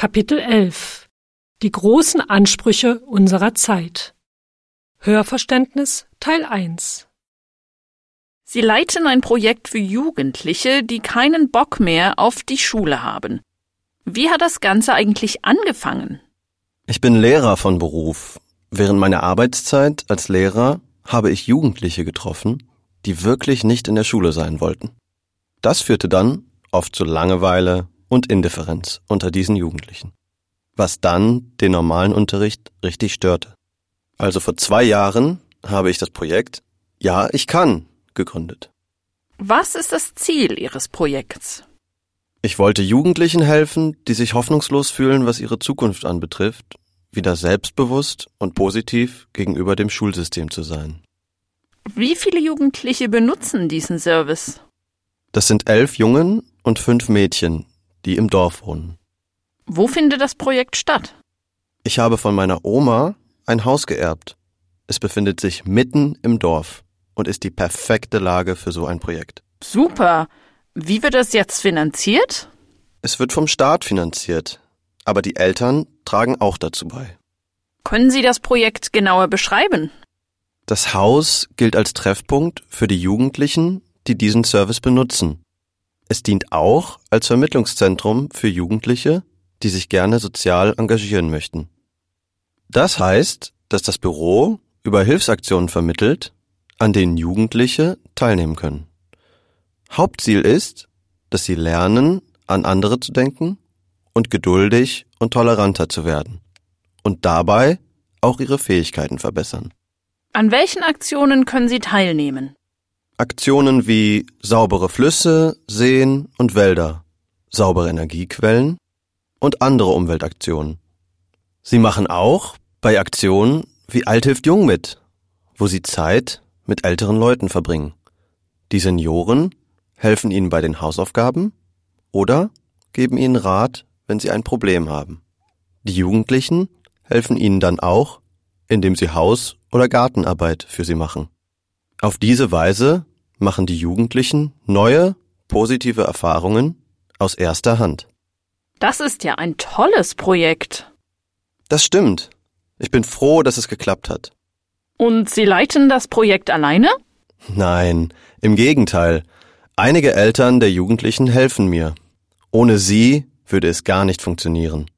Kapitel 11 Die großen Ansprüche unserer Zeit Hörverständnis Teil 1 Sie leiten ein Projekt für Jugendliche, die keinen Bock mehr auf die Schule haben. Wie hat das Ganze eigentlich angefangen? Ich bin Lehrer von Beruf. Während meiner Arbeitszeit als Lehrer habe ich Jugendliche getroffen, die wirklich nicht in der Schule sein wollten. Das führte dann oft zu Langeweile und Indifferenz unter diesen Jugendlichen, was dann den normalen Unterricht richtig störte. Also vor zwei Jahren habe ich das Projekt Ja, ich kann gegründet. Was ist das Ziel Ihres Projekts? Ich wollte Jugendlichen helfen, die sich hoffnungslos fühlen, was ihre Zukunft anbetrifft, wieder selbstbewusst und positiv gegenüber dem Schulsystem zu sein. Wie viele Jugendliche benutzen diesen Service? Das sind elf Jungen und fünf Mädchen, die im Dorf wohnen. Wo findet das Projekt statt? Ich habe von meiner Oma ein Haus geerbt. Es befindet sich mitten im Dorf und ist die perfekte Lage für so ein Projekt. Super. Wie wird das jetzt finanziert? Es wird vom Staat finanziert, aber die Eltern tragen auch dazu bei. Können Sie das Projekt genauer beschreiben? Das Haus gilt als Treffpunkt für die Jugendlichen, die diesen Service benutzen. Es dient auch als Vermittlungszentrum für Jugendliche, die sich gerne sozial engagieren möchten. Das heißt, dass das Büro über Hilfsaktionen vermittelt, an denen Jugendliche teilnehmen können. Hauptziel ist, dass sie lernen, an andere zu denken und geduldig und toleranter zu werden und dabei auch ihre Fähigkeiten verbessern. An welchen Aktionen können Sie teilnehmen? Aktionen wie saubere Flüsse, Seen und Wälder, saubere Energiequellen und andere Umweltaktionen. Sie machen auch bei Aktionen wie Alt hilft Jung mit, wo sie Zeit mit älteren Leuten verbringen. Die Senioren helfen ihnen bei den Hausaufgaben oder geben ihnen Rat, wenn sie ein Problem haben. Die Jugendlichen helfen ihnen dann auch, indem sie Haus- oder Gartenarbeit für sie machen. Auf diese Weise machen die Jugendlichen neue, positive Erfahrungen aus erster Hand. Das ist ja ein tolles Projekt. Das stimmt. Ich bin froh, dass es geklappt hat. Und Sie leiten das Projekt alleine? Nein, im Gegenteil. Einige Eltern der Jugendlichen helfen mir. Ohne sie würde es gar nicht funktionieren.